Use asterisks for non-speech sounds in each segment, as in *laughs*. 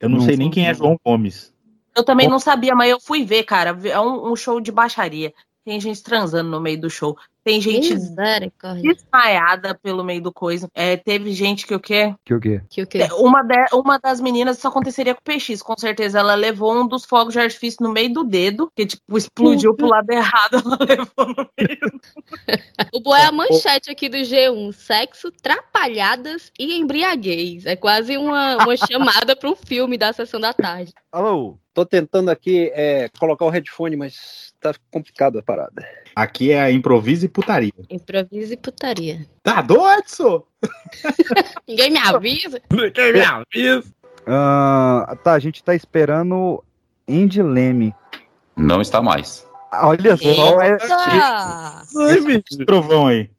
Eu não, não sei nem quem é João Gomes. Eu também não sabia, mas eu fui ver, cara. É um, um show de baixaria. Tem gente transando no meio do show. Tem gente desmaiada pelo meio do coisa. É, teve gente que o quê? Que o quê? Que o quê? É, uma, de, uma das meninas, isso aconteceria com o PX, com certeza. Ela levou um dos fogos de artifício no meio do dedo, que tipo, explodiu pro lado errado, ela *laughs* levou no meio. o boa é a manchete aqui do G1. Sexo, trapalhadas e embriaguez. É quase uma, uma *laughs* chamada para um filme da sessão da tarde. Alô, tô tentando aqui é, colocar o headphone, mas tá complicado a parada. Aqui é a improviso e putaria. Improviso e putaria. Tá doido? *laughs* Ninguém me avisa. *laughs* Ninguém me avisa. Uh, tá, a gente tá esperando Indy Leme. Não está mais. Olha só, é. Bicho. Trovão aí.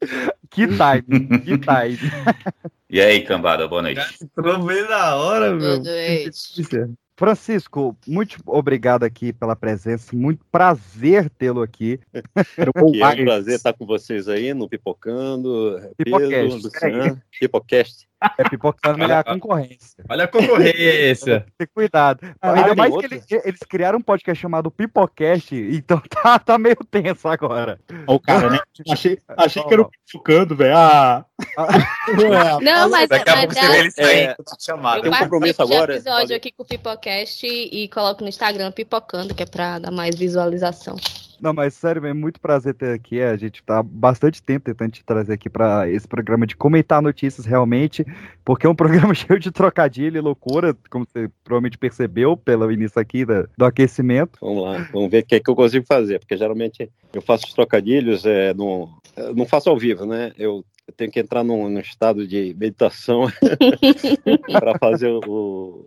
Que time, que time. *laughs* E aí, cambada, boa noite. Trovei na hora, meu. Boa noite. Francisco, muito obrigado aqui pela presença, muito prazer tê-lo aqui. *laughs* que é um prazer estar com vocês aí no Pipocando, Pedro, Luciano, Pipocast. É pipocando é a concorrência. Olha a concorrência. *laughs* Tem cuidado. Ah, Ainda mais que eles, eles, criaram um podcast chamado Pipocast, então *laughs* tá, tá meio tenso agora. O cara, né? Achei, achei que era o pipocando, velho. Ah. Não, mas, Daqui a pouco você eles é, Tem um compromisso agora. Eu episódio aqui com o Pipocast e coloco no Instagram Pipocando, que é pra dar mais visualização. Não, mas sério, é muito prazer ter aqui. A gente tá há bastante tempo tentando te trazer aqui para esse programa de comentar notícias realmente, porque é um *laughs* programa cheio de trocadilho e loucura, como você provavelmente percebeu pelo início aqui da, do aquecimento. Vamos lá, vamos ver o que, é que eu consigo fazer, porque geralmente eu faço os trocadilhos, é, no, não faço ao vivo, né? Eu tenho que entrar num, num estado de meditação *laughs* para fazer o,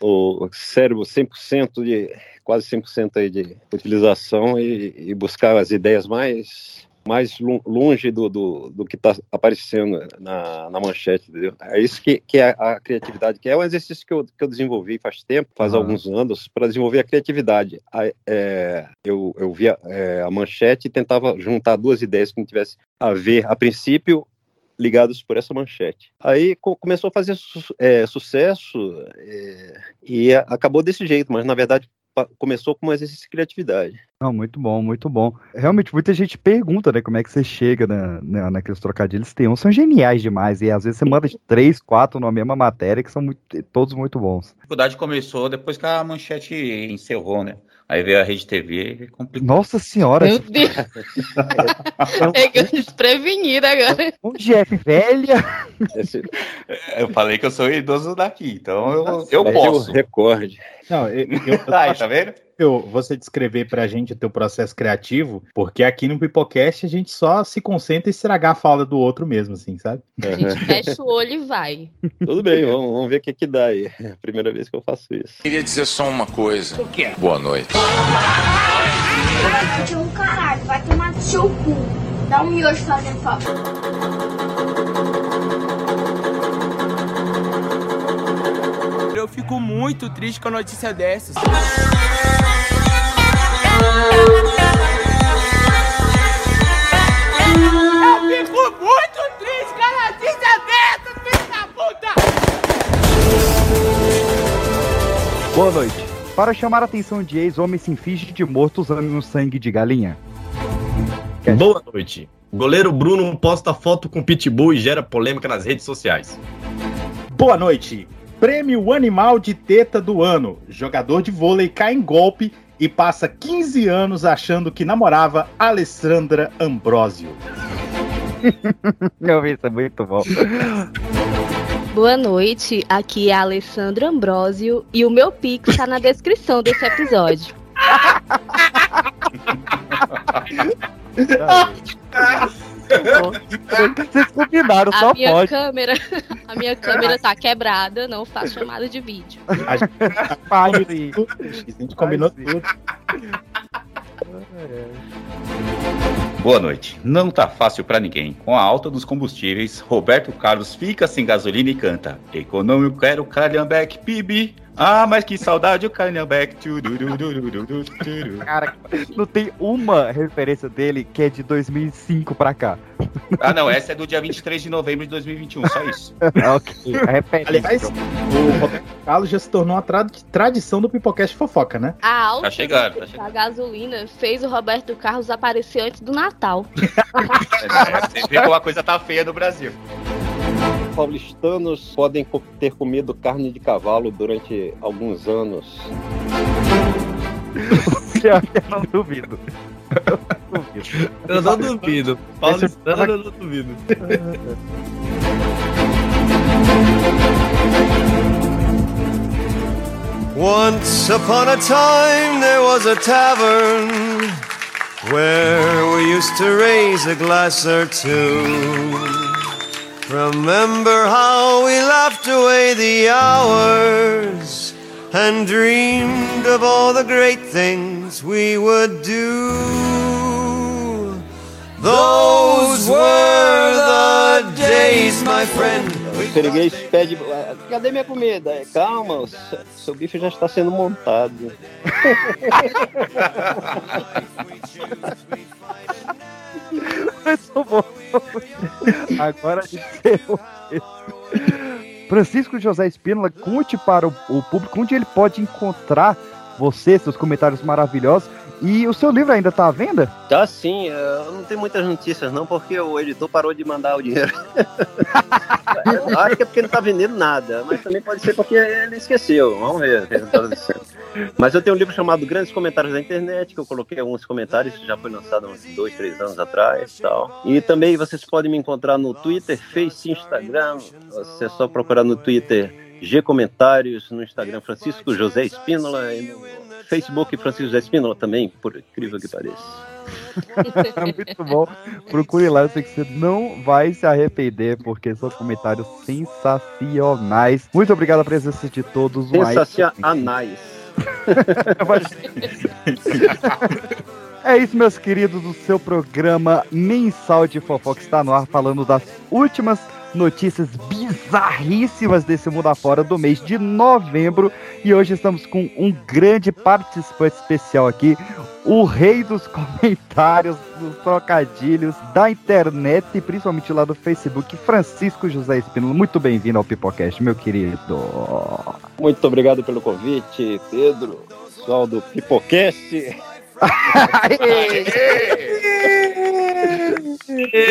o, cérebro 100% de quase 100% aí de utilização e, e, buscar as ideias mais mais longe do, do, do que está aparecendo na, na manchete, entendeu? É isso que, que é a criatividade, que é um exercício que eu, que eu desenvolvi faz tempo, faz uhum. alguns anos, para desenvolver a criatividade. A, é, eu, eu via é, a manchete e tentava juntar duas ideias que não tivessem a ver, a princípio, ligados por essa manchete. Aí começou a fazer su é, sucesso é, e acabou desse jeito, mas na verdade começou com um exercício de criatividade. Não, muito bom, muito bom. Realmente, muita gente pergunta, né, como é que você chega na, na, naqueles trocadilhos. Tem uns são geniais demais, e às vezes você manda três, quatro na mesma matéria, que são muito, todos muito bons. A dificuldade começou depois que a manchete encerrou, né? Aí veio a Rede TV e complicou. Nossa senhora! Meu Deus! *laughs* Pegou desprevenida agora. Onde é velha? Eu falei que eu sou idoso daqui, então eu, eu é posso. Recorde. Não, eu, eu, eu Aí, tá vendo? Você descrever pra gente o teu processo criativo, porque aqui no Pipocast a gente só se concentra em estragar a fala do outro mesmo, assim, sabe? A gente fecha o olho e vai. Tudo bem, vamos, vamos ver o que que dá aí. É a primeira vez que eu faço isso. Queria dizer só uma coisa. O quê? Boa noite. De um caralho, vai tomar no seu cu. Dá um miojo fazendo favor. Eu fico muito triste com a notícia dessas. Eu fico muito triste com a notícia dessas, filho da puta! Boa noite. Para chamar a atenção de ex, homem se finge de morto usando um sangue de galinha. Boa noite. Goleiro Bruno posta foto com pitbull e gera polêmica nas redes sociais. Boa noite. Prêmio Animal de Teta do Ano. Jogador de vôlei cai em golpe e passa 15 anos achando que namorava Alessandra Ambrosio. *laughs* Eu vi isso, é muito bom. Boa noite, aqui é a Alessandra Ambrosio e o meu pix está na descrição desse episódio. *laughs* *laughs* *laughs* Vocês combinaram, só minha pode. Câmera, a minha câmera tá quebrada, não faço *laughs* chamada de vídeo. A gente, a gente combinou tudo. Boa noite. Não tá fácil para ninguém. Com a alta dos combustíveis, Roberto Carlos fica sem gasolina e canta: Econômico quero Calhambeck, PIB. Ah, mas que saudade o Calhambeck. Cara, não tem uma referência dele que é de 2005 pra cá. Ah, não, essa é do dia 23 de novembro de 2021, só isso. *laughs* ok, repete. Aliás, o Roberto Carlos já se tornou uma tra- tradição do Pipocast Fofoca, né? A alta Tá chegando, tá chegando. gasolina fez o Roberto Carlos aparecer antes do Natal. *laughs* É, você vê como a coisa tá feia no Brasil. Paulistanos podem ter comido carne de cavalo durante alguns anos. *laughs* Eu não duvido. Eu não duvido. Eu não duvido. Paulistano, eu não duvido. Once upon a time there was a tavern where we used to raise a glass or two. Remember how we laughed away the hours and dreamed of all the great things we would do. Those were the days, my friend. O Seriguês pede, "Ah, cadê minha comida? É, Calma, o seu bife já está sendo montado. *laughs* Muito bom. Agora. Francisco José Espínola, conte para o público onde ele pode encontrar você, seus comentários maravilhosos. E o seu livro ainda está à venda? Tá sim, eh, eu não tenho muitas notícias não, porque o editor parou de mandar o dinheiro. *laughs* Acho que é porque não tá vendendo nada, mas também pode ser porque ele esqueceu. Vamos ver. tá. Mas eu tenho um livro chamado Grandes Comentários da Internet, que eu coloquei alguns comentários, já foi lançado há uns dois, três anos atrás e tal. E também vocês podem me encontrar no Twitter, Face Instagram. Você é só procurar no Twitter G Comentários, no Instagram Francisco José Espínola e no Facebook Francisco José Espínola também, por incrível que pareça. *laughs* Muito bom. Procure lá, eu sei que você não vai se arrepender, porque são comentários sensacionais. Muito obrigado pela presença de todos. Sensacionais. *laughs* É isso, meus queridos, o seu programa mensal de fofoca está no ar, falando das últimas notícias bizarríssimas desse mundo afora do mês de novembro. E hoje estamos com um grande participante especial aqui, o rei dos *laughs* comentários, dos trocadilhos da internet e principalmente lá do Facebook, Francisco José Espínola. Muito bem-vindo ao Pipocast, meu querido. Muito obrigado pelo convite, Pedro, pessoal do Pipocast.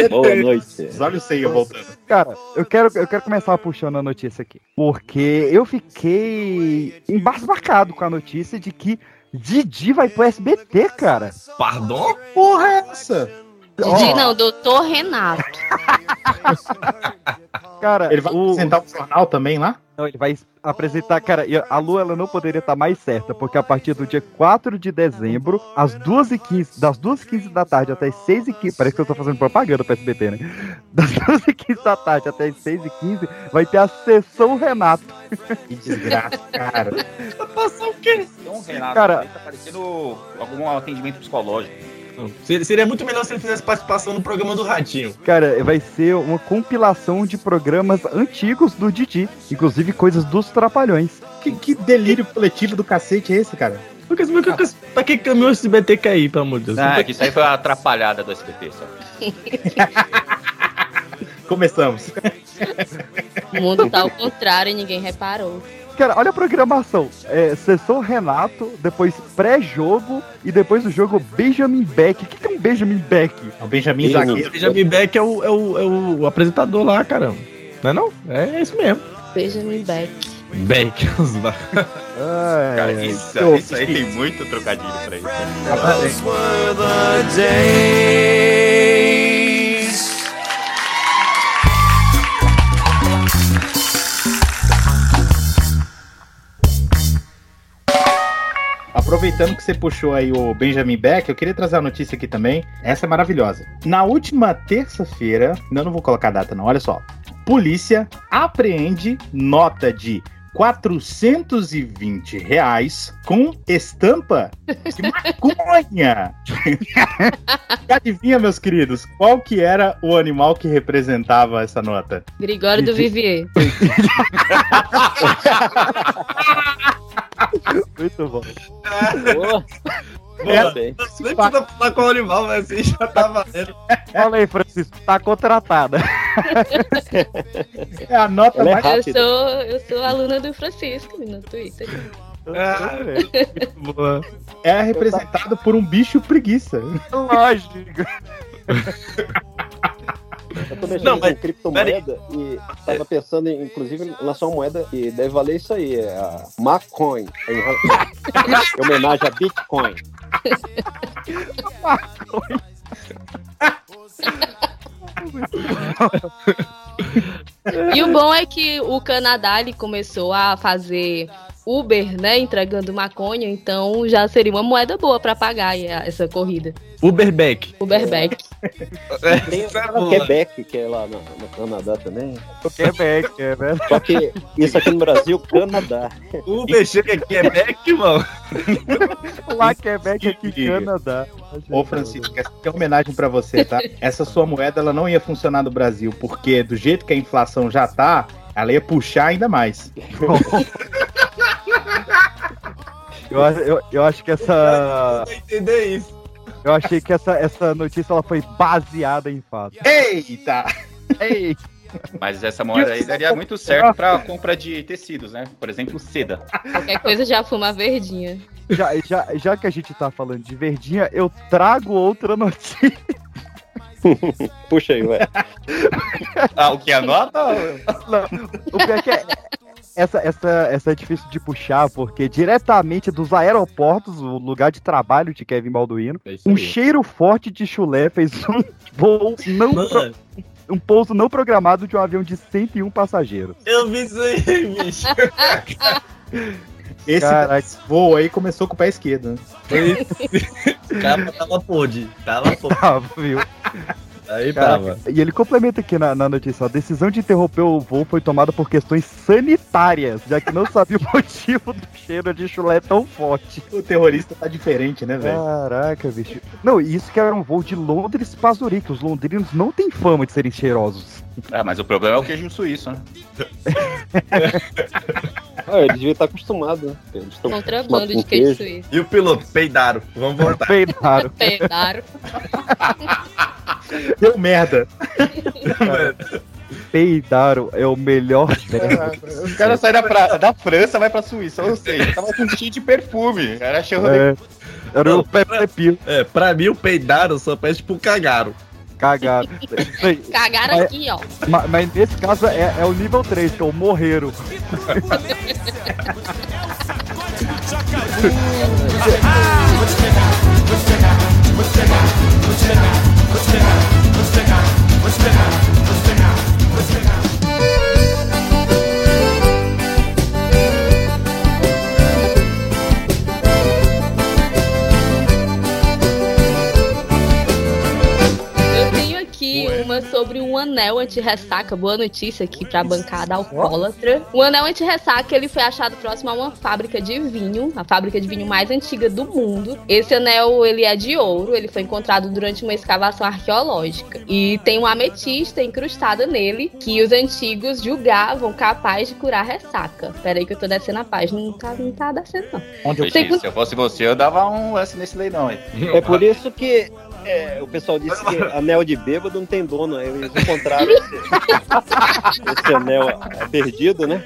Boa noite. Olhos sem eu voltando. Cara, eu quero, eu quero começar puxando a notícia aqui. Porque eu fiquei embasbacado com a notícia de que Didi vai pro SBT, cara. Pardon? Porra é essa? Didi não, doutor Renato. *laughs* Cara, Ele vai o- apresentar um jornal também lá? Não, ele vai apresentar, cara, e a Lu ela não poderia estar mais certa, porque a partir do dia 4 de dezembro, às 2h15, das 2h15 da tarde até as 6h15, parece que eu tô fazendo propaganda pro SBT, né? *laughs* Das 2h15 da tarde até as 6h15, vai ter a sessão Renato. Que desgraça, cara. Passar o quê? Então, Renato, Cara- tá parecendo algum atendimento psicológico. Seria, seria muito melhor se ele fizesse participação no programa do Ratinho. Cara, vai ser uma compilação de programas antigos do Didi, inclusive coisas dos Trapalhões. Que, que delírio coletivo do cacete é esse, cara? Porque, porque, pra que caminhou esse BT cair, pelo amor de Deus? Ah, que isso aí foi uma atrapalhada do SBT, só. *laughs* Começamos. O mundo tá ao contrário e ninguém reparou. Cara, olha a programação. É, sessão Renato, depois pré-jogo e depois do jogo Benjamin Beck. O que, que é um Benjamin Beck? O Benjamin Benjamin. Zagueiro. Benjamin Beck é o, é, o, é o apresentador lá, caramba. Não é não? É isso mesmo. Benjamin Beck. Beck. *laughs* Ai, Cara, isso, isso aí tem muito trocadilho pra isso. Aproveitando que você puxou aí o Benjamin Beck, eu queria trazer a notícia aqui também. Essa é maravilhosa. Na última terça-feira, não, não vou colocar a data não, olha só. Polícia apreende nota de 420 reais com estampa de maconha. *laughs* E Adivinha, meus queridos, qual que era o animal que representava essa nota? Grigório do Vivier. *laughs* Muito bom. Boa. Sei. Nem precisa falar com o Olival, mas assim já tá valendo. Fala aí, Francisco, tá contratada. É a nota Ela é mais. Eu rápida. sou, eu sou aluna do Francisco no Twitter. Ah, muito *laughs* boa. É representado por um bicho preguiça. Lógico. *laughs* Eu tô mexendo Não, mas- com criptomoeda e tava pensando em, inclusive, em lançar uma moeda e deve valer isso aí, é a Macoin. Em, em homenagem a Bitcoin. E o bom é que o Canadá ele começou a fazer Uber, né, entregando maconha, então já seria uma moeda boa pra pagar essa corrida. Uberback. Uberback. Tem *laughs* é a boa. Quebec, que é lá no, no Canadá também. O Quebec, é, né? Só que isso aqui no Brasil, Canadá. Uber chega é Quebec, mano. *laughs* Lá Quebec, aqui. Canadá. Ô, Francisco, essa aqui é uma homenagem pra você, tá? Essa sua moeda ela não ia funcionar no Brasil, porque do jeito que a inflação já tá, ela ia puxar ainda mais. *laughs* Eu, acho- eu, eu acho que essa. Não entender isso. Eu achei que essa, essa notícia ela foi baseada em fatos. Eita! Ei, Mas essa moeda aí daria muito certo pra compra de tecidos, né? Por exemplo, seda. Qualquer coisa já fuma verdinha. já, já, já que a gente tá falando de verdinha, eu trago outra notícia. *laughs* Puxa aí, ué. Ah, o que anota? O pior é que é- essa, essa, essa é difícil de puxar, porque diretamente dos aeroportos, o lugar de trabalho de Kevin Balduino, É um cheiro forte de chulé fez um *laughs* voo não pro- um pouso não programado de um avião de 101 passageiros. eu vi isso aí, bicho. Esse Caraca. voo aí começou com o pé esquerdo. né? O cara tava podre. Tava podre. *laughs* Tava, viu? Aí Caraca. tava. E ele complementa aqui na, na notícia: ó, a decisão de interromper o voo foi tomada por questões sanitárias, já que não sabia o *laughs* motivo do cheiro de chulé tão forte. O terrorista tá diferente, né, velho? Caraca, bicho. Não, e isso que era um voo de Londres para Zurique. Os londrinos não têm fama de serem cheirosos. Ah, mas o problema é o queijo suíço, né? *laughs* Ah, eles deviam estar acostumados, né? Eles estão Contrabando de com queijo suíço. E o piloto? Peidaram. Vamos voltar. Peidaram. *laughs* Pedaram. Deu merda. *laughs* Peidaram é o melhor *laughs* verbo. Os caras saem da, pra- da França, vai pra Suíça. Ou seja, tava com cheio de perfume. Era cheio de É, era o Pepe. É, pra mim o peidaram só parece tipo cagaram. Cagaram. *laughs* Cagaram Mas- aqui, ó. ma- Mas nesse caso é, é o nível 3, que é o morreiro. Let's take out, let's take out, let's take out, let's take out, let's take out, let's check out. Sobre um anel anti-ressaca. Boa notícia aqui pra bancada alcoólatra. O anel anti-ressaca ele foi achado próximo a uma fábrica de vinho, a fábrica de vinho mais antiga do mundo. Esse anel ele é de ouro, ele foi encontrado durante uma escavação arqueológica e tem uma ametista incrustada nele que os antigos julgavam capaz de curar ressaca. Peraí que eu tô descendo a página, não tá, não tá descendo não. Onde eu Segundo- Se eu fosse você, eu dava um lance nesse leilão aí. É por isso que é, o pessoal disse que *laughs* anel de bêbado não tem dono. Aí eles encontraram esse, esse anel é, perdido, né?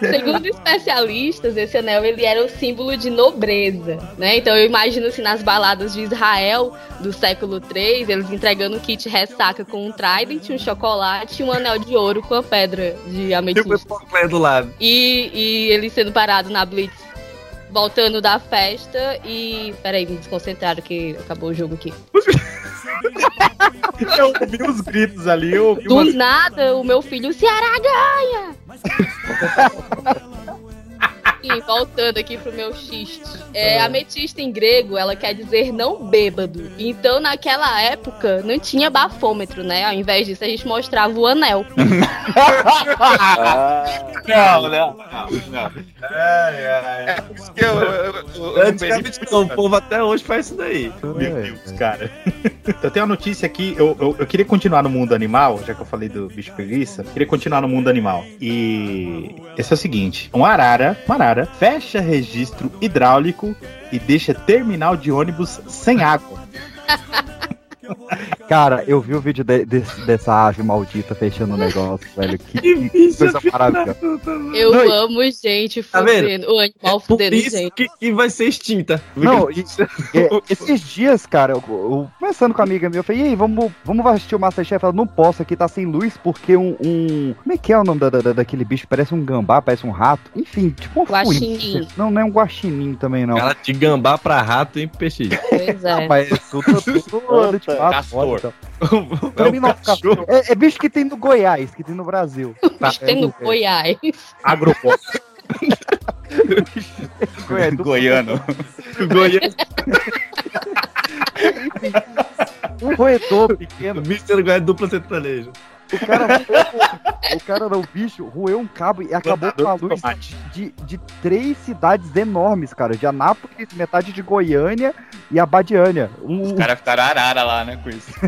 Segundo especialistas, esse anel ele era o símbolo de nobreza, né? Então eu imagino assim nas baladas de Israel do século III, eles entregando um kit ressaca com um trident, um chocolate e um anel de ouro com a pedra de E ametista. E, e ele sendo parado na blitz, voltando da festa e peraí, me desconcentraram que acabou o jogo aqui. *laughs* Eu ouvi os gritos ali, eu ouvi Do umas... nada, o meu filho, o Ceará ganha! *laughs* E voltando aqui pro meu xiste. É, ametista em grego, ela quer dizer não bêbado. Então, naquela época, não tinha bafômetro, né? Ao invés disso, a gente mostrava o anel. Ah, *laughs* Não, não, não. não. É por isso que eu, o povo até hoje faz isso daí. Meu Deus, cara. *laughs* Eu tenho uma notícia aqui, eu, eu, eu queria continuar no mundo animal, já que eu falei do bicho preguiça, queria continuar no mundo animal. E esse é o seguinte: um arara, uma arara, fecha registro hidráulico e deixa terminal de ônibus sem água. *laughs* Cara, eu vi o vídeo de- desse- dessa ave maldita fechando o negócio, velho. Que, que coisa maravilhosa. Eu Não, amo gente Tá vendo? O animal Por fudendo isso gente. que, que vai ser extinta. Não, *laughs* e- é, esses dias, cara, eu, eu- conversando com a amiga minha, eu falei, e aí, vamos, vamos assistir o Masterchef? Ela, não posso, aqui tá sem luz, porque um, um- Como é que é o nome da, da- daquele bicho? Parece um gambá, parece um rato. Enfim, tipo um Guaxinim. Não, não é um guaxinim também, não. Ela de gambá pra rato, hein, peixe? Pois é. Mas é tudo, tudo anda de fato, Castor. então. *laughs* Pra É mim não, cachorro. é, é bicho que tem no Goiás, que tem no Brasil. *laughs* Tá, Bicho tem no é, Goiás. Agropop. Goiás, Goiano. Goiânia, um roedor pequeno. Mr. Goiás dupla sertanejo. O cara, roeu- o cara não, *laughs* o bicho, roeu um cabo e acabou com a luz de, de três cidades enormes, cara. De Anápolis, metade de Goiânia e Abadiânia. Um, Os caras ficaram arara lá, né, com isso. *laughs*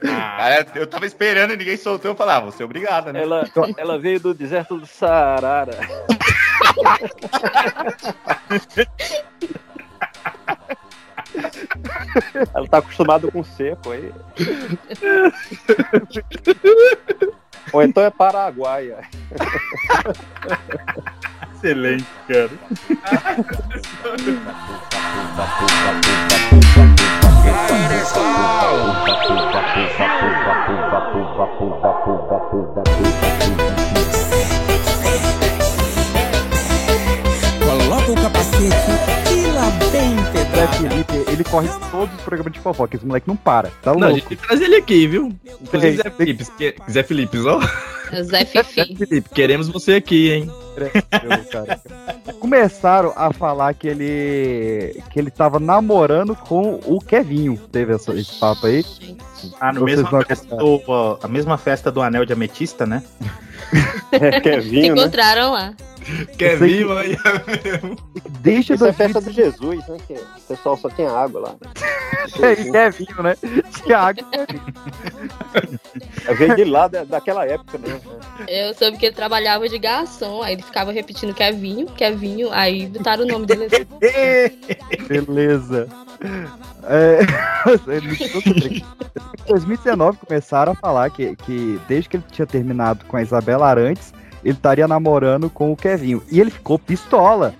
Cara, eu tava esperando e ninguém soltou. Eu falava, ah, você é obrigado, né? Ela, ela veio do deserto do Saara. *laughs* *laughs* Ela tá acostumada com seco aí. *laughs* Ou então é paraguaia. Excelente, cara. *laughs* Coloca ele corre todos os programas de fofoca. Esse moleque não para. Tá Não, a louco. gente tem que trazer ele aqui, viu? Inclusive, Zé Felipe, que- Zé Felipe, ó. Zé Zé Fifi. Felipe, queremos você aqui, hein? Começaram a falar que ele que ele tava namorando com o Kevinho. Teve essa- esse papo aí. Ah, no mesmo a mesma festa do Anel de Ametista, né? É, *laughs* Se vinho, né? encontraram lá. Sei vir, que- mãe? Desde Isso é 2000 festa de Jesus, né? Que o pessoal só tem água lá. *laughs* e Kevinho, né? Thiago e Kevinho. Eu veio de lá da, daquela época mesmo. né? Eu soube que ele trabalhava de garçom, aí ele ficava repetindo Kevinho, Kevinho, aí botaram o nome dele assim. *laughs* Beleza. É, *laughs* em 2019 começaram a falar que, que desde que ele tinha terminado com a Isabela Arantes, ele estaria namorando com o Kevinho. E ele ficou pistola.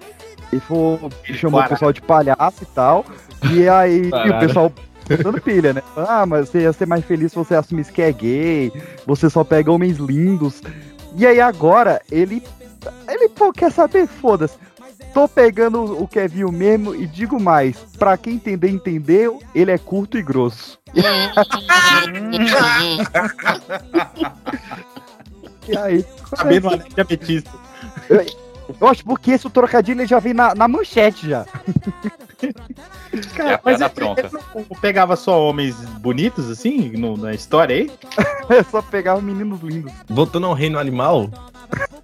Ele falou, chamou o pessoal de palhaço e tal. E aí e o pessoal dando pilha, né? Ah, mas você ia ser mais feliz se você assumisse que é gay. Você só pega homens lindos. E aí agora ele. Ele, pô, quer saber? Foda-se. Tô pegando o Kevinho mesmo e digo mais, pra quem entender, entendeu, ele é curto e grosso. *laughs* E aí, Sabendo o Anel de Ametista. eu acho porque esse trocadilho ele já vem na, na manchete já. *laughs* É a Mas ele, ele não pegava só homens bonitos, assim, no- na história aí? *laughs* É só pegar os meninos lindos. Voltando ao reino animal,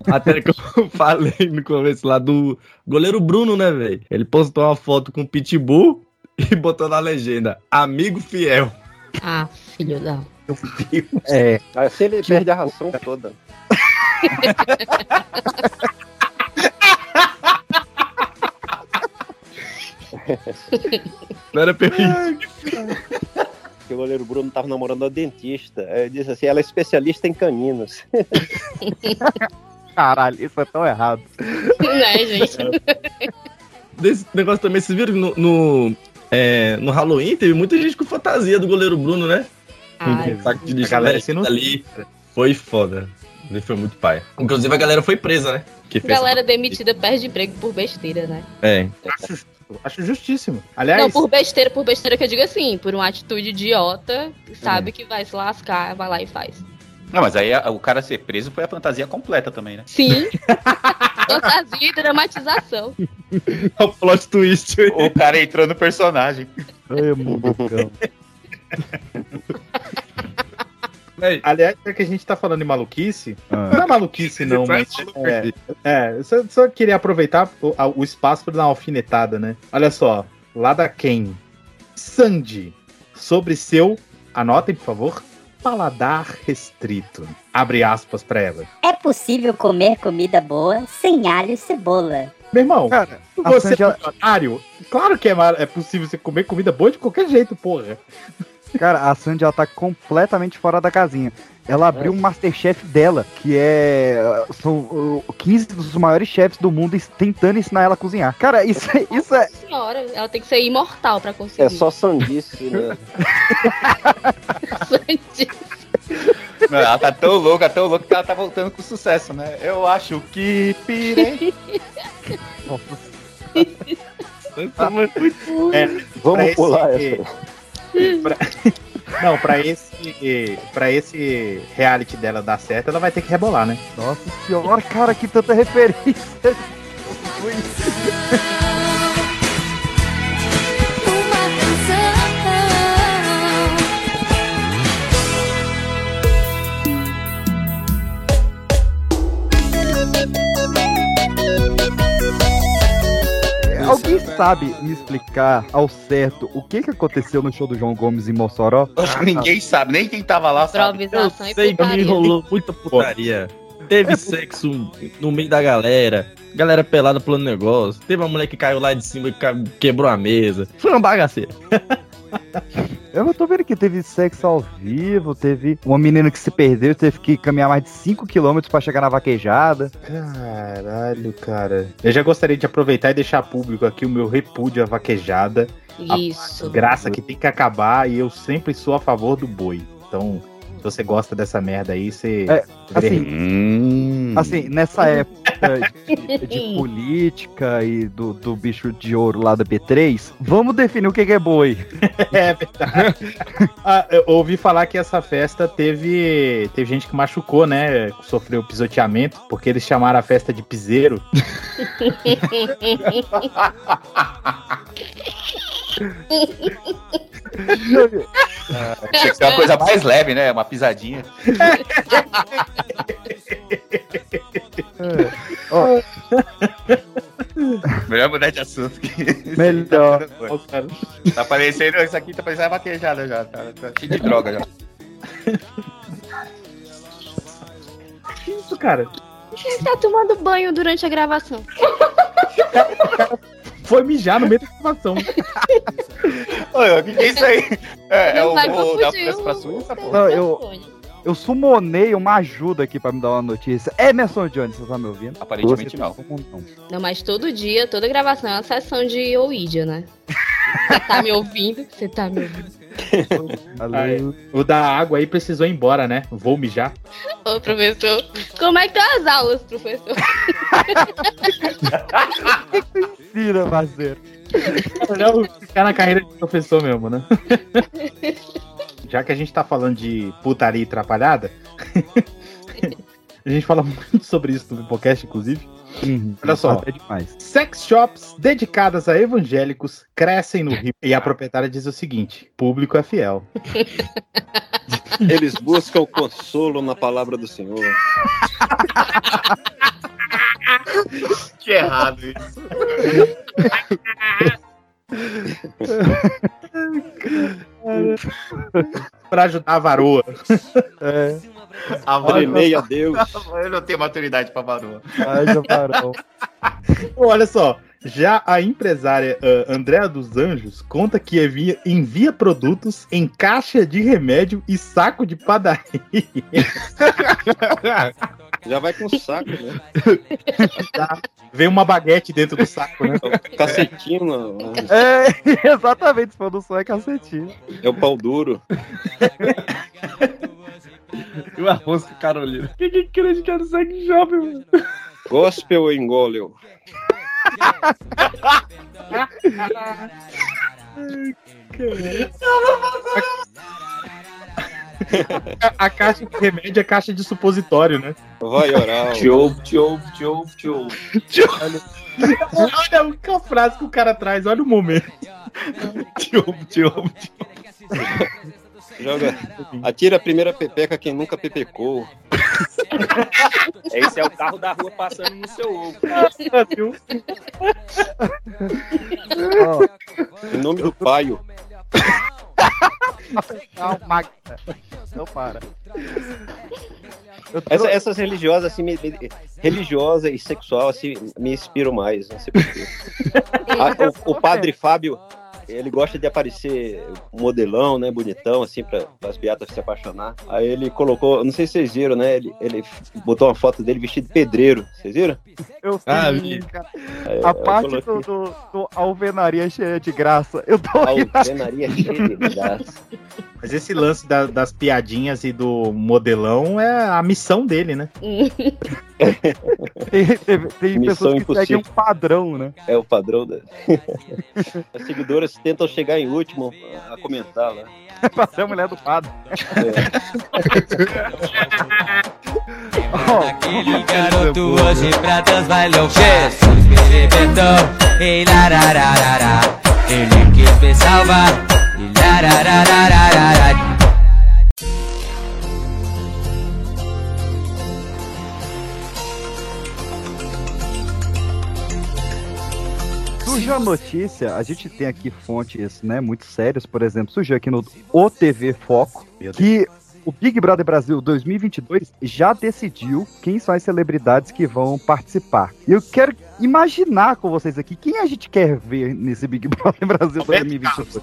até que eu *laughs* falei no começo lá do goleiro Bruno, né, velho? Ele postou uma foto com o Pitbull *laughs* e botou na legenda, amigo fiel. Ah, filho da. É. Assim ele perde a ração toda. *laughs* Não era permitido. Que o goleiro Bruno tava namorando a dentista. Ele disse assim, ela é especialista em caninos. Caralho, isso é tão errado. né, gente? *laughs* Desse negócio também, vocês viram que no, no, é, no Halloween teve muita gente com fantasia do goleiro Bruno, né? Ai, Um saco de A lixo galera se não- ali. Foi foda. Ele foi muito pai. Inclusive a galera foi presa, né? Que fez galera demitida perde emprego por besteira, né? É. Acho, acho justíssimo. Aliás, Não, por besteira, por besteira que eu digo assim, por uma atitude idiota, sabe que vai se lascar, vai lá e faz. Não, mas aí o cara ser preso foi a fantasia completa também, né? Sim. *laughs* Fantasia e dramatização. o plot twist. O cara entrou no personagem. Ai, mundocão. Aliás, é que a gente tá falando de maluquice. Ah. Não é maluquice, não, mas. É, é, eu só, só queria aproveitar o, a- o espaço pra dar uma alfinetada, né? Olha só, lá da Ken. Sandy, sobre seu. Anotem, por favor. Paladar restrito. Abre aspas pra ela. É possível comer comida boa sem alho e cebola. Meu irmão, Cara, você Sandy, é ela- milionário? Claro que é, mar- é possível você comer comida boa de qualquer jeito, porra. Cara, a Sandy ela tá completamente fora da casinha. Ela abriu um Masterchef dela, que é. São uh, 15 dos maiores chefs do mundo tentando ensinar ela a cozinhar. Cara, isso, é- isso é. Senhora, ela tem que ser imortal pra conseguir. É só sandice, né? *laughs* Não, ela tá tão louca, tão louca que ela tá voltando com sucesso, né? Eu acho que pirei. *laughs* É, Vamos pular esse- pra- *laughs* Não, pra esse, pra esse reality dela dar certo, ela vai ter que rebolar, né? Nossa senhora, cara, que tanta referência. *laughs* Alguém sabe me explicar ao certo o que, que aconteceu no show do João Gomes em Mossoró? Acho que ninguém sabe, nem quem tava lá sabe. Improvisação e Sei que me enrolou muita putaria. Teve sexo no meio da galera. Galera pelada pelo negócio. Teve uma mulher que caiu lá de cima e quebrou a mesa. Foi uma bagaceira. *laughs* Eu tô vendo que teve sexo ao vivo, teve uma menina que se perdeu, teve que caminhar mais de 5km pra chegar na vaquejada. Caralho, cara. Eu já gostaria de aproveitar e deixar público aqui o meu repúdio à vaquejada. Isso. Graça que tem que acabar e eu sempre sou a favor do boi. Então, você gosta dessa merda aí, você. É, assim, Hum. Assim, nessa época de, de política e do, do bicho de ouro lá da B3, vamos definir o que é boi. *laughs* É verdade. Ah, ouvi falar que essa festa teve, teve gente que machucou, né? Sofreu pisoteamento, porque eles chamaram a festa de piseiro. *laughs* *laughs* Tinha que ser uma coisa mais leve, né? Uma pisadinha. Ó, Melhor mudar de assunto. Que... melhor. Tá parecendo, isso aqui tá parecendo uma vaquejada já. Tá, tá cheio de droga já. Que isso, cara? Você tá tomando banho durante a gravação. Foi mijar no meio da gravação. Olha, o que, que é isso aí? É, é o voo da França pra Suíça, pô? Não, eu, eu sumonei uma ajuda aqui pra me dar uma notícia. Emerson Jones, você tá me ouvindo? Aparentemente não. não. Não, mas todo dia, toda gravação é uma sessão de Ouija, né? *laughs* Você tá me ouvindo? Você tá me ouvindo? *laughs* Aí, o da água aí precisou ir embora, né? Vou mijar. Ô, professor, como é que estão as aulas, professor? Tira, parceiro. Não, ficar na carreira de professor mesmo, né? *laughs* Já que a gente tá falando de putaria atrapalhada, *laughs* a gente fala muito sobre isso no podcast, inclusive. Olha só. É demais. Sex shops dedicadas a evangélicos crescem no Rio. E a proprietária diz o seguinte: público é fiel. *laughs* Eles buscam consolo na palavra do Senhor. *laughs* Que errado isso. pra ajudar a varoa. É. *laughs* Abremei a Deus. *laughs* Eu não tenho maturidade pra varoa. Haja varão. Olha só, já a empresária ah, Andréa dos Anjos conta que envia, envia produtos em caixa de remédio e saco de padaria. *laughs* Já vai com saco, né? Vem uma baguete dentro do saco, né? Cacetinho, não. É, exatamente, se for do som é cacetinho. É o pau duro. E o arroz com Carolina. Quem que crente que era no sex shop, mano? Gospel ou engoleu? A, caixa de remédio é caixa de supositório, né? Vai orar. Tchou, tchou, tchou, tchou. Olha o que a frase que o cara traz, olha o momento. Tchou, tchou, Joga. Atira a primeira pepeca quem nunca pepecou. Esse é o carro da rua passando no seu ovo. Em nome do paio. Calma. Não para. Essa- essas religiosas, assim, me- me- religiosa e sexual, assim, me inspiram mais, não sei porquê. Ah, o, o padre Fábio, ele gosta de aparecer modelão, né, bonitão, assim, para as beatas se apaixonar. Aí ele colocou, não sei se vocês viram, né, ele, ele botou uma foto dele vestido de pedreiro, vocês viram? Eu Ah, vi. cara. É, A eu parte do, coloquei. do, do alvenaria cheia de graça. Eu tô rindo. Alvenaria cheia de graça. Mas esse lance da- das piadinhas e do modelão é a missão dele, né? *laughs* Tem, tem- tem Missão pessoas que impossível. seguem um padrão, né? É o padrão da. *laughs* As seguidoras tentam chegar em último a comentar lá. *laughs* pra ser a mulher do padre. Aquele garoto hoje pra Deus vai Pedir perdão, ei larararará Ele quis me salvar, Surgiu a notícia, a gente tem aqui fontes né, muito sérias, por exemplo, surgiu aqui no OTV Foco que o Big Brother Brasil 2022 já decidiu quem são as celebridades que vão participar. E eu quero imaginar com vocês aqui quem a gente quer ver nesse Big Brother *laughs* Brasil 2022.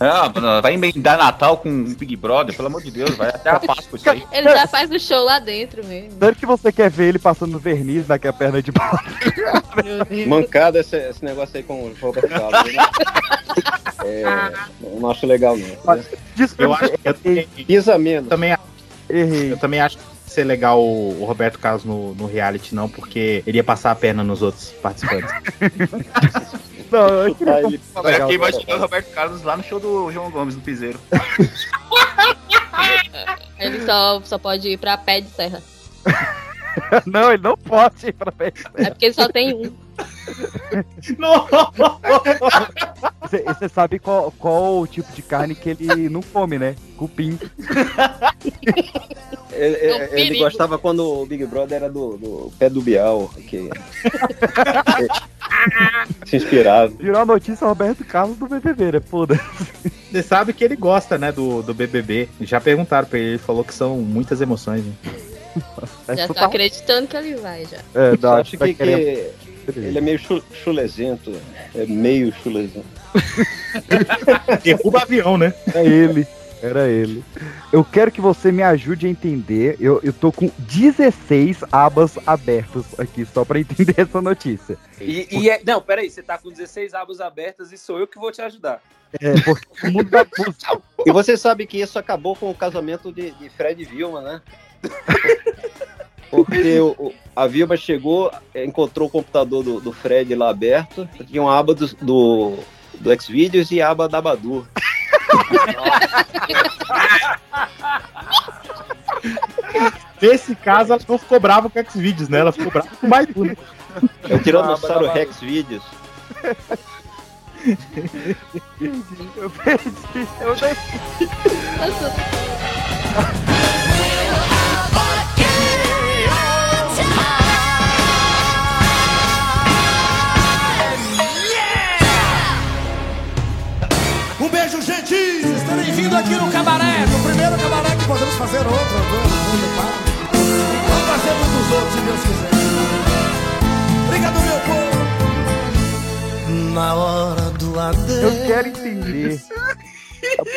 Ah, mano, vai emendar Natal com Big Brother, pelo amor de Deus, vai até a Páscoa isso aí. Ele já faz o show lá dentro mesmo. Tanto que você quer ver ele passando verniz naquela perna de pau. Mancada esse, esse negócio aí com o Roberto Carlos. né? É, não acho legal, não. Eu acho que eu, Pisa menos. também, eu também acho ser legal o, o Roberto Carlos no, no reality, não, porque ele ia passar a perna nos outros participantes. *laughs* Não, eu queria Ah, ele- falar Olha legal. quem vai chegar o Roberto Carlos lá no show do João Gomes no Piseiro. *laughs* Ele só, só pode ir pra pé de serra. *laughs* Não, ele não pode ir pra pé. É porque ele só tem um. Você, você sabe qual, qual o tipo de carne que ele não come, né? Cupim. Ele, É um ele gostava quando o Big Brother era do, do pé do Bial, que *laughs* se inspirava. Virou a notícia Roberto Carlos do BBB, né? Foda. Você sabe que ele gosta, né, do, do BBB. Já perguntaram pra ele, ele falou que são muitas emoções. Né? Já tô acreditando que ele vai já. É, Eu não, acho tá que, que ele é meio chu- chulezento. É meio chulezento. *laughs* Derruba avião, né? É ele. Era ele. Eu quero que você me ajude a entender. Eu, eu tô com 16 abas abertas aqui só pra entender *laughs* essa notícia. E, e é, não, peraí, você tá com 16 abas abertas e sou eu que vou te ajudar. É, porque o mundo da *laughs* música. E você sabe que isso acabou com o casamento de, de Fred e Vilma, né? Porque o- o- a Vilma chegou, eh, encontrou o computador do, do Fred lá aberto, tinha uma aba do, do, do Xvideos e a aba da Badu. *laughs* Nesse caso, ela não ficou brava com o Xvideos, né? Ela ficou brava com o Baidu. né? É o Tiranossauro Rex Videos. Eu perdi. Eu nem. Um beijo, gente! Estarei vindo aqui no cabaré, no primeiro cabaré que podemos fazer outro. tá? Vamos fazer muitos outros, se Deus quiser. Obrigado, meu povo! Na hora do adeus. Eu quero entender.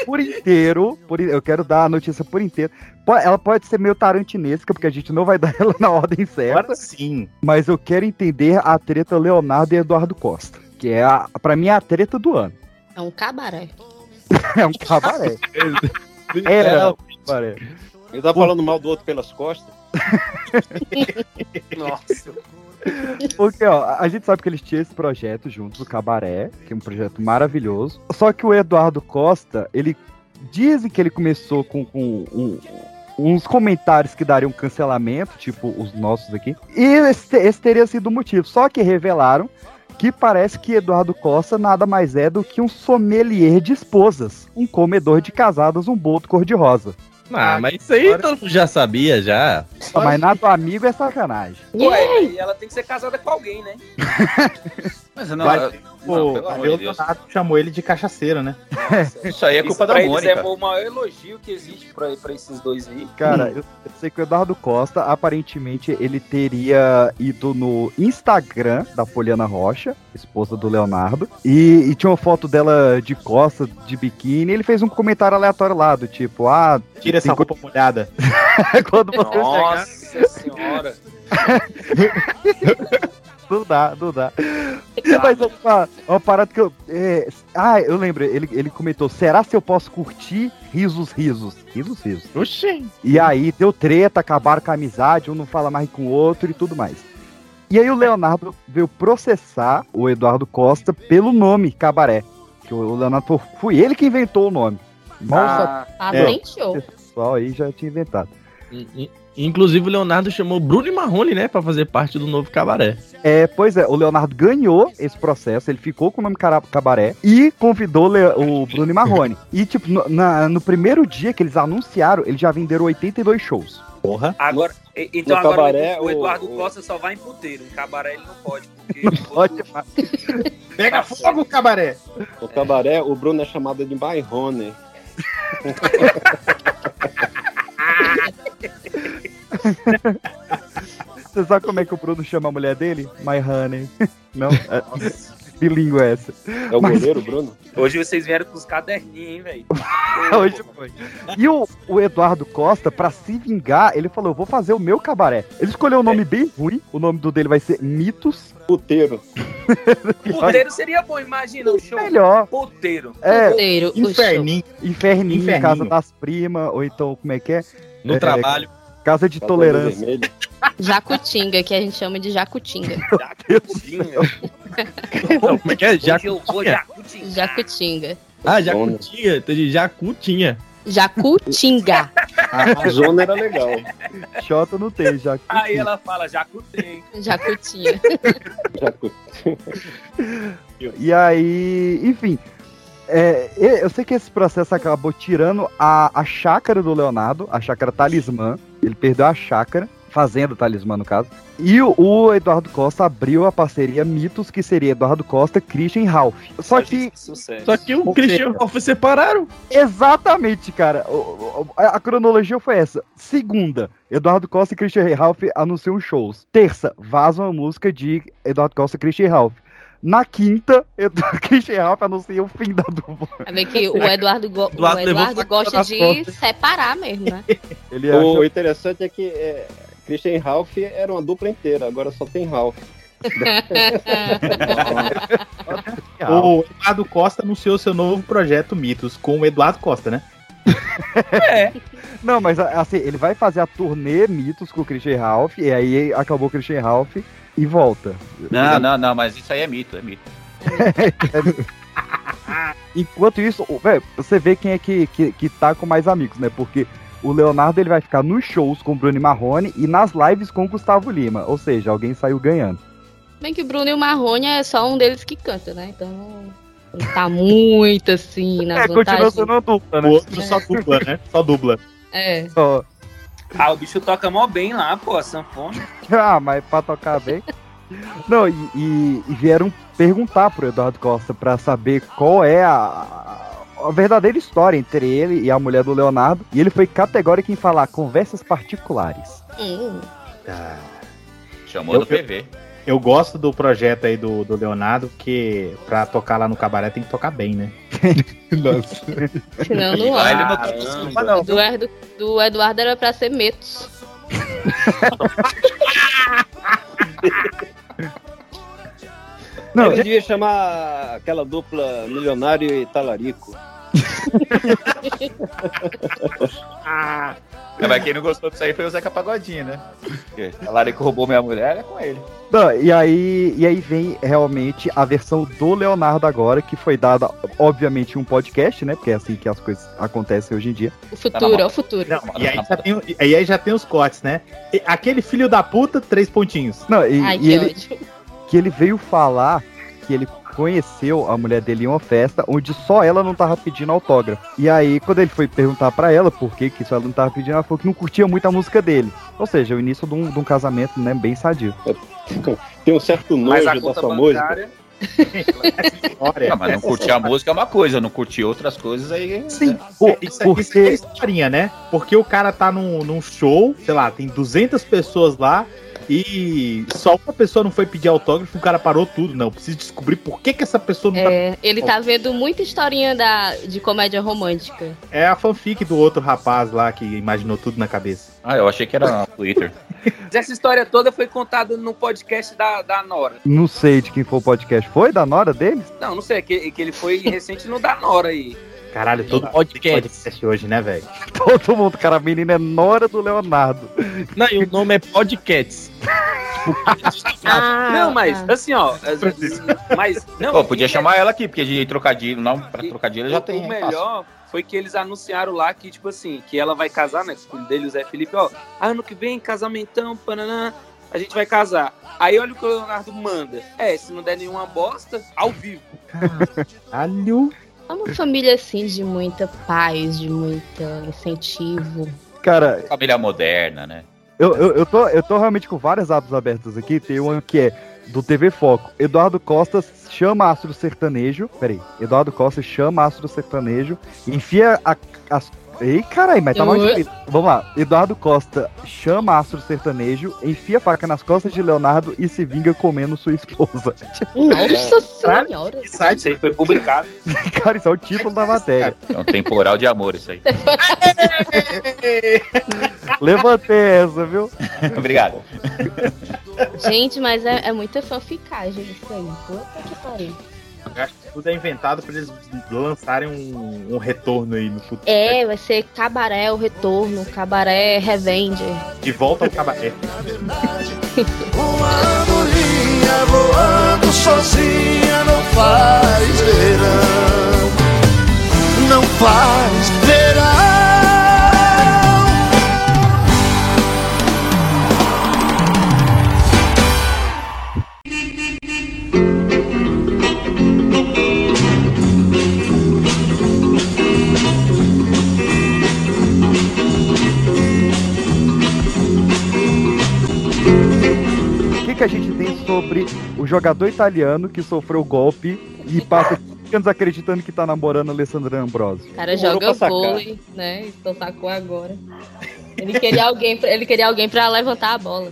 Por inteiro, por, eu quero dar a notícia por inteiro. Ela pode ser meio tarantinesca, porque a gente não vai dar ela na ordem certa. Agora sim. Mas eu quero entender a treta Leonardo e Eduardo Costa. Que é, a, pra mim, é a treta do ano. É um cabaré. *laughs* É um cabaré. Era um cabaré. Ele tá falando mal do outro pelas costas. *laughs* Nossa. Porque, ó, a gente sabe que eles tinham esse projeto juntos, o Cabaré, que é um projeto maravilhoso. Só que o Eduardo Costa, ele dizem que ele começou com, com um- uns comentários que dariam cancelamento, tipo os nossos aqui. E esse, esse teria sido o motivo. Só que revelaram que parece que Eduardo Costa nada mais é do que um sommelier de esposas, um comedor de casadas, um boto cor-de-rosa. Ah, mas isso aí todo mundo já sabia, já. Ah, mas nada do amigo é sacanagem. Ué, e ela tem que ser casada com alguém, né? *laughs* Mas não, Vai- não, Pô, pelo amor o de Deus. Leonardo chamou ele de cachaceiro, né? *laughs* Isso aí é Isso culpa da Mônica. é o maior elogio que existe pra, pra esses dois aí. Cara, eu, eu sei que o Eduardo Costa, aparentemente, ele teria ido no Instagram da Poliana Rocha, esposa do Leonardo, e, e tinha uma foto dela de costa, de biquíni, e ele fez um comentário aleatório lá, do tipo, ah... Tira essa roupa molhada. co- *laughs* Quando você chegar... Nossa senhora. *laughs* Não dá, não dá. *laughs* Mas é uma, uma parada que eu. é, ah, eu lembro, ele, ele comentou: será se eu posso curtir risos, risos? Risos, risos. Oxê. E aí deu treta, acabaram com a amizade, um não fala mais com o outro e tudo mais. E aí o Leonardo veio processar o Eduardo Costa pelo nome Cabaré. Que o Leonardo falou, fui ele que inventou o nome. Mal Ah, Tá É. o pessoal aí já tinha inventado. In- in- Inclusive o Leonardo chamou Bruno e Marrone, né, pra fazer parte do novo cabaré. É, pois é, o Leonardo ganhou esse processo, ele ficou com o nome Cara- Cabaré e convidou o Le- o Bruno e Marrone. *laughs* E, tipo, no, na- no primeiro dia que eles anunciaram, eles já venderam 82 shows. Porra. Agora, e- então No agora cabaré, o, o Eduardo o- o- Costa só vai em puteiro. Em cabaré ele não pode, porque *laughs* Pode *laughs* Pega fogo, cabaré! No cabaré, o Bruno é chamado de Bairrone. Você sabe como é que o Bruno chama a mulher dele? My honey. Não? É, bilíngue essa. É o Mas- goleiro, Bruno? hoje vocês vieram com os caderninhos, hein, velho? *laughs* Hoje foi. E o, o Eduardo Costa, pra se vingar, ele falou: Eu vou fazer o meu cabaré. Ele escolheu um nome bem ruim. O nome do dele vai ser Mitos. Puteiro. *laughs* Puteiro seria bom, imagina o show. Melhor. Puteiro. É, Puteiro. Inferninho. Inferninho, Inferninho. Casa das Primas, ou então, como é que é? No É, trabalho. Casa de Tolerância. Jacutinga, que a gente chama de Jacutinga. Como é que é? Jacutinha. jacutinga. Jacutinga. Ah, Jacutinha. Entendi. Jacutinha. Jacutinga. A zona era legal. Xota não tem, já. Aí ela fala, jacutei. Jacutinha. Jacu- E aí, enfim. é, eu sei que esse processo acabou tirando a, a chácara do Leonardo, a chácara talismã. Ele perdeu a chácara, fazenda talismã no caso. E o, o Eduardo Costa abriu a parceria Mitos, que seria Eduardo Costa, Christian e Ralph. Só que Sucesso. Só que o Cristiano Ralph separaram. Exatamente, cara. O- o- A, a cronologia foi essa. Segunda, Eduardo Costa e Christian Ralph anunciam shows. Terça, vaza uma música de Eduardo Costa e Christian Ralph. Na quinta, Eduardo Christian Ralph anuncia o fim da dupla. Vai ver que o Eduardo, go- o Eduardo Eduardo gosta de costas. separar mesmo, né? *laughs* Ele O acha... interessante é que é, Christian Ralph era uma dupla inteira, agora só tem Ralph. *laughs* O Eduardo Costa anunciou seu novo projeto Mitos com o Eduardo Costa, né? *laughs* É. Não, mas assim, ele vai fazer a turnê Mitos com o Christian Ralph, e aí acabou o Christian Ralph e volta. Não, não, não, mas isso aí é mito, é mito. *laughs* Enquanto isso, o- véi, você vê quem é que, que, que tá com mais amigos, né? Porque o Leonardo ele vai ficar nos shows com o Bruno Marrone e nas lives com o Gustavo Lima. Ou seja, alguém saiu ganhando. Bem que o Bruno e o Marrone é só um deles que canta, né? Então não tá muito assim na É, continua sendo uma dupla, O né? outro só dubla, né? Só dubla. É. Só- Ah, o bicho toca mó bem lá, pô, a sanfona. *laughs* Ah, mas pra tocar bem. Não, e, e- e vieram perguntar pro Eduardo Costa pra saber qual é a, a verdadeira história entre ele e a mulher do Leonardo. E ele foi categórico em falar conversas particulares. Hum. Chamou Eu- no PV. Eu gosto do projeto aí do, do Leonardo, que pra tocar lá no cabaré tem que tocar bem, né? *laughs* Nossa. Não lá ele é. não tá desculpa, não. Do, Eduardo, do Eduardo era pra ser Metos. *laughs* Não, Ele devia chamar aquela dupla milionário e talarico. *laughs* É, mas quem não gostou disso aí foi o Zeca Pagodinho, né? Porque a Larico roubou minha mulher, é com ele. Não, e aí, e aí vem realmente a versão do Leonardo agora, que foi dada, obviamente, em um podcast, né? Porque é assim que as coisas acontecem hoje em dia. O futuro, é o futuro. E aí já tem, e aí já tem os cortes, né? E aquele filho da puta, três pontinhos. Não, e, Ai, e que ele, ódio. que ele veio falar que ele conheceu a mulher dele em uma festa onde só ela não tava pedindo autógrafo. E aí, quando ele foi perguntar pra ela por que, que só ela não tava pedindo, ela falou que não curtia muito a música dele. Ou seja, o início de um, de um casamento, né, bem sadio. *laughs* Tem um certo Mas a nojo da sua música. bancária. Ah, mas não curtir a música é uma coisa, não curtir outras coisas aí. Sim, Pô, isso, isso é historinha, né? Porque o cara tá num, num show, sei lá, tem 200 pessoas lá e só uma pessoa não foi pedir autógrafo, o cara parou tudo. Não, preciso descobrir por que, que essa pessoa não É, ele tá vendo muita historinha da, de comédia romântica. tá. É a fanfic do outro rapaz lá que imaginou tudo na cabeça. Ah, eu achei que era Twitter. Mas *laughs* Essa história toda foi contada no podcast da, da Nora. Não sei de quem foi o podcast. Foi da Nora deles? Não, não sei, é que, que ele foi recente no da Nora aí. Caralho, todo podcast. podcast hoje, né, velho? *laughs* Todo mundo, cara, a menina é Nora do Leonardo. Não, e o nome é Podcasts. não, mas assim, ó. Mas. Não, Pô, podia chamar ela aqui, porque de trocadilho, não, pra trocadilho já tem. O melhor foi que eles anunciaram lá que, tipo assim, que ela vai casar, né? Com o filho dele, o Zé Felipe, ó. "Ah, Ano que vem, casamentão, pananã. A gente vai casar. Aí olha o que o Leonardo manda. É, se não der nenhuma bosta, ao vivo. Caralho. É uma família assim de muita paz, de muito incentivo. Cara, Família moderna, né? eu, eu, eu, tô, eu tô realmente com várias abas abertas aqui. Tem uma que é do TV Foco. Eduardo Costa chama Astro Sertanejo. Peraí. Eduardo Costa chama Astro Sertanejo. Enfia a. as- Ei, caralho, mas tá mal Eu- escrito. Vamos lá. Eduardo Costa chama Astro Sertanejo, enfia a faca nas costas de Leonardo e se vinga comendo sua esposa. *laughs* Nossa senhora. Isso aí foi publicado. *laughs* Cara, isso é o título da matéria. É um temporal de amor isso aí. *laughs* Levantei essa, viu? Obrigado. Gente, mas é, é muita fanficagem isso aí. Puta que pariu. Tudo é inventado pra eles lançarem um, um retorno aí no futuro. É, vai ser Cabaré o Retorno, Cabaré Revenger. De volta ao cabaré. Uma andorinha voando sozinha não faz verão. Não faz verão. Que, que a gente tem sobre o jogador italiano que sofreu golpe e passa 15 *laughs* anos acreditando que tá namorando Alessandra Ambrosio? O cara Demorou joga vôlei, né? Então sacou agora. Ele queria alguém, pra- ele queria alguém pra levantar a bola.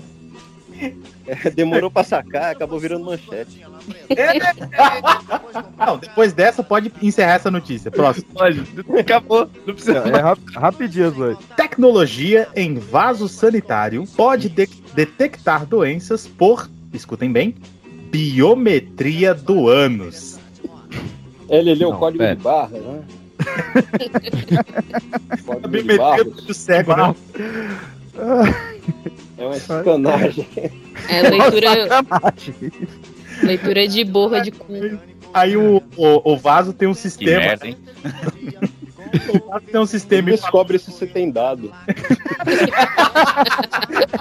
É, *laughs* demorou pra sacar, acabou virando manchete. *laughs* Não, depois dessa pode encerrar essa notícia. Próximo. Pode, acabou. Não precisa. É rap rapidinho, Zoe. Tecnologia em vaso sanitário pode de- detectar doenças por, escutem bem, biometria do ânus. Ele leu Não, o código pera. de barra, né? *laughs* de Biometria do cego, né? é uma sacanagem. É leitura, leitura de borra de cu. Aí o, o, o vaso tem um Que sistema. merda, hein? *laughs* O vaso tem um sistema. Descobre se você tem dado. *laughs*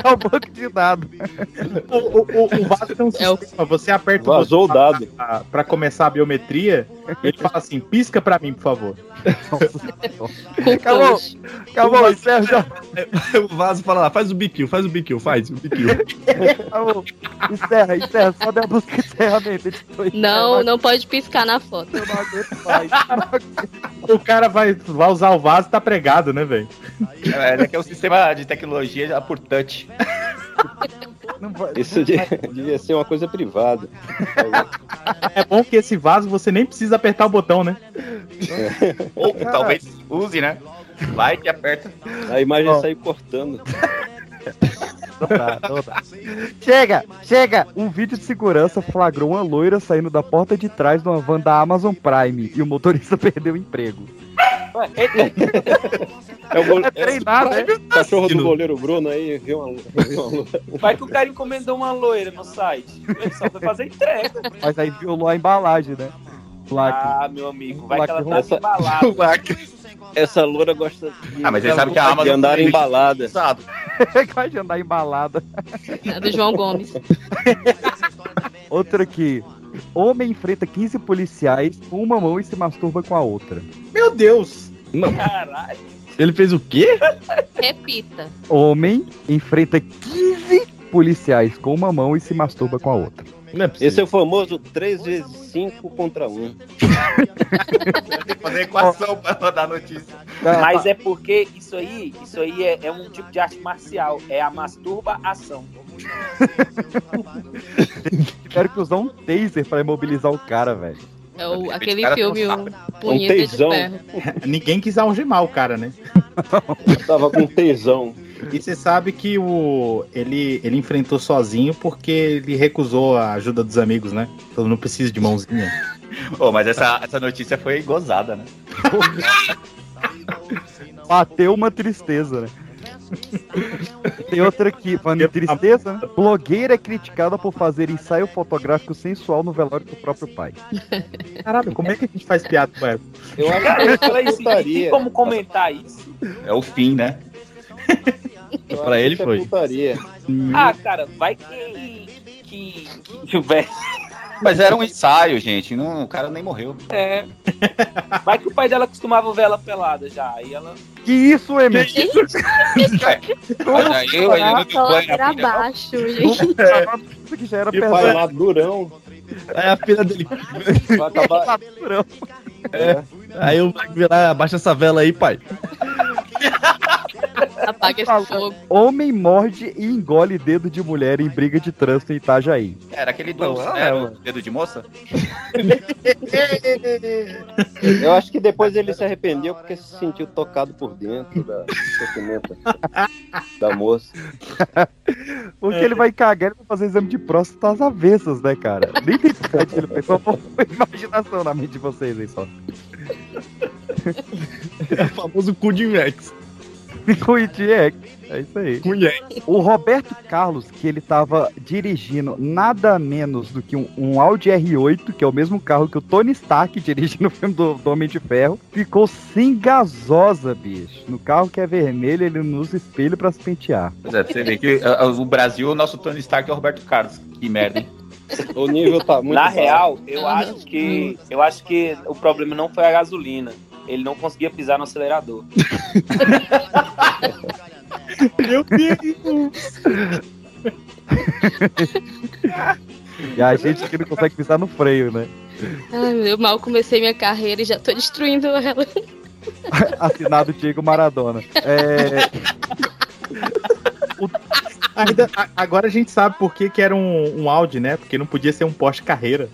É um banco de dados. O, o, o, o vaso tem um É o- sistema. Você aperta Vazou o botão dado. pra, pra começar a biometria. Ele fala assim: pisca pra mim, por favor. *laughs* Acabou. Acabou, encerra já. *laughs* O vaso fala lá, faz o biquinho, faz o biquinho, faz o biquinho. Encerra, encerra. Só der a música de encerramento. Não, não pode piscar na foto. Eu não aguento mais. O cara vai, vai usar o vaso e tá pregado, né, velho? É, é que é o sistema de tecnologia por touch. Isso de- devia ser uma coisa privada. É bom que esse vaso você nem precisa apertar o botão, né? Ou talvez use, né? Vai que aperta. A imagem Ó. saiu cortando. Não dá, não dá. Chega, chega! Um vídeo de segurança flagrou uma loira saindo da porta de trás de uma van da Amazon Prime e o motorista *laughs* perdeu o emprego. É o go- É treinado, né? o cachorro do goleiro Bruno aí viu uma, viu uma vai que o cara encomendou uma loira no site. Ele só foi fazer entrega. Mas aí violou a embalagem, né? Plaque. Ah, meu amigo, vai que ela tá embalada. Essa loura gosta de, Ah, mas ele sabe que a de andar embalada. Usado. Vai *laughs* de andar embalada. É do João Gomes. *laughs* Outra aqui. Homem enfrenta 15 policiais com uma mão e se masturba com a outra. Meu Deus! Não. Caralho. Ele fez o quê? Repita. Homem enfrenta 15 policiais com uma mão e se masturba com a outra. Não é Esse é o famoso 3 vezes 5 contra 1. Tem que fazer equação pra mandar notícia. Mas é porque isso aí, isso aí é, é um tipo de arte marcial. É a masturba-ação. Tiveram que usar um taser pra imobilizar o cara, velho. É o, aquele filme, um um. Punheta de tesão. Ferro. Ninguém quis algemar o cara, né? Tava com tesão. E você sabe que o ele, ele enfrentou sozinho porque ele recusou a ajuda dos amigos, né? Então não precisa de mãozinha. *laughs* Ô, mas essa, essa notícia foi gozada, né? *laughs* Bateu uma tristeza, né? Tem outra aqui, falando em tristeza, né? Blogueira é criticada por fazer ensaio fotográfico sensual no velório do próprio pai. *laughs* Caralho, como é que a gente faz piada com ela? Eu acho que é como comentar isso? É o fim, né? Eu Pra ele que é foi. putaria. Ah, cara, vai que. que. que velho. Mas era um ensaio, gente. Não, o cara nem morreu. É. Vai que o pai dela costumava ver ela pelada já. Aí ela. Que isso, Emerson? Olha aí, eu olhando do Só banho ladeira na filha. abaixo, gente. *laughs* Isso que já era E pai pesado. madurão. Aí a filha dele. Vai acabar. Aí o Mike virar, abaixa essa vela aí, pai. Apaga esse fogo. Homem morde e engole dedo de mulher em briga de trânsito em Itajaí. Era aquele do Não, era o dedo de moça? *laughs* Eu acho que depois ele se arrependeu porque se sentiu tocado por dentro da da moça. *laughs* Porque ele vai cagar e vai fazer exame de próstata às avessas, né, cara? Nem tem site que ele pensou, imaginação na mente de vocês aí só. É o famoso cu de Rex. Com o ITX. É isso aí. Mulher. O Roberto Carlos, que ele tava dirigindo nada menos do que um, um Audi R8, que é o mesmo carro que o Tony Stark *laughs* dirige no filme do, do Homem de Ferro, ficou sem gasosa, bicho. No carro que é vermelho, ele não usa espelho pra se pentear. Pois é, você ver que o Brasil, o nosso Tony Stark é o Roberto Carlos. Que merda, hein? O nível tá muito Na real, eu acho que. Eu acho que o problema não foi a gasolina. Ele não conseguia pisar no acelerador. *laughs* Meu Deus! E a gente que não consegue pisar no freio, né? Ai, eu mal comecei minha carreira e já tô destruindo ela. *laughs* Assinado Diego Maradona. É, Ainda- a- agora a gente sabe por que, que era um, um Audi, né? Porque não podia ser um Porsche carreira.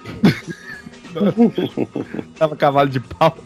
*laughs* Tava cavalo de pau.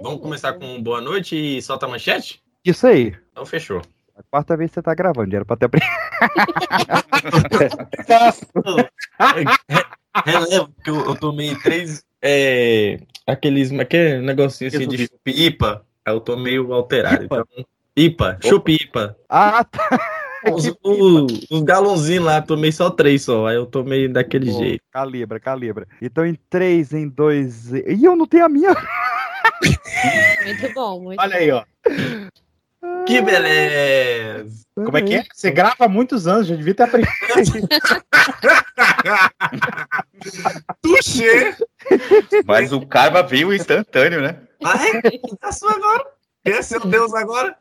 Vamos começar com boa noite e solta a manchete? Isso aí. Então fechou. A quarta vez que você tá gravando, já era pra ter aprendido. *laughs* Relevo, porque eu, eu tomei três. É, aqueles. é? Negocinho assim de chupipa. Aí eu tô meio alterado. Então, ipa, chupipa. Ah, tá. *laughs* Os, o- os galãozinhos lá, tomei só três só. Aí eu tomei daquele Pô, jeito. Calibra, calibra. Então em 3, em 2. E eu não tenho a minha. Muito bom, muito Olha aí, ó. Que beleza! Como é que é? Você grava há muitos anos, já devia ter aprendido. *laughs* Tuxê! Mas o karma veio instantâneo, né? Ai, que tá sua agora? Quer ser o Deus agora?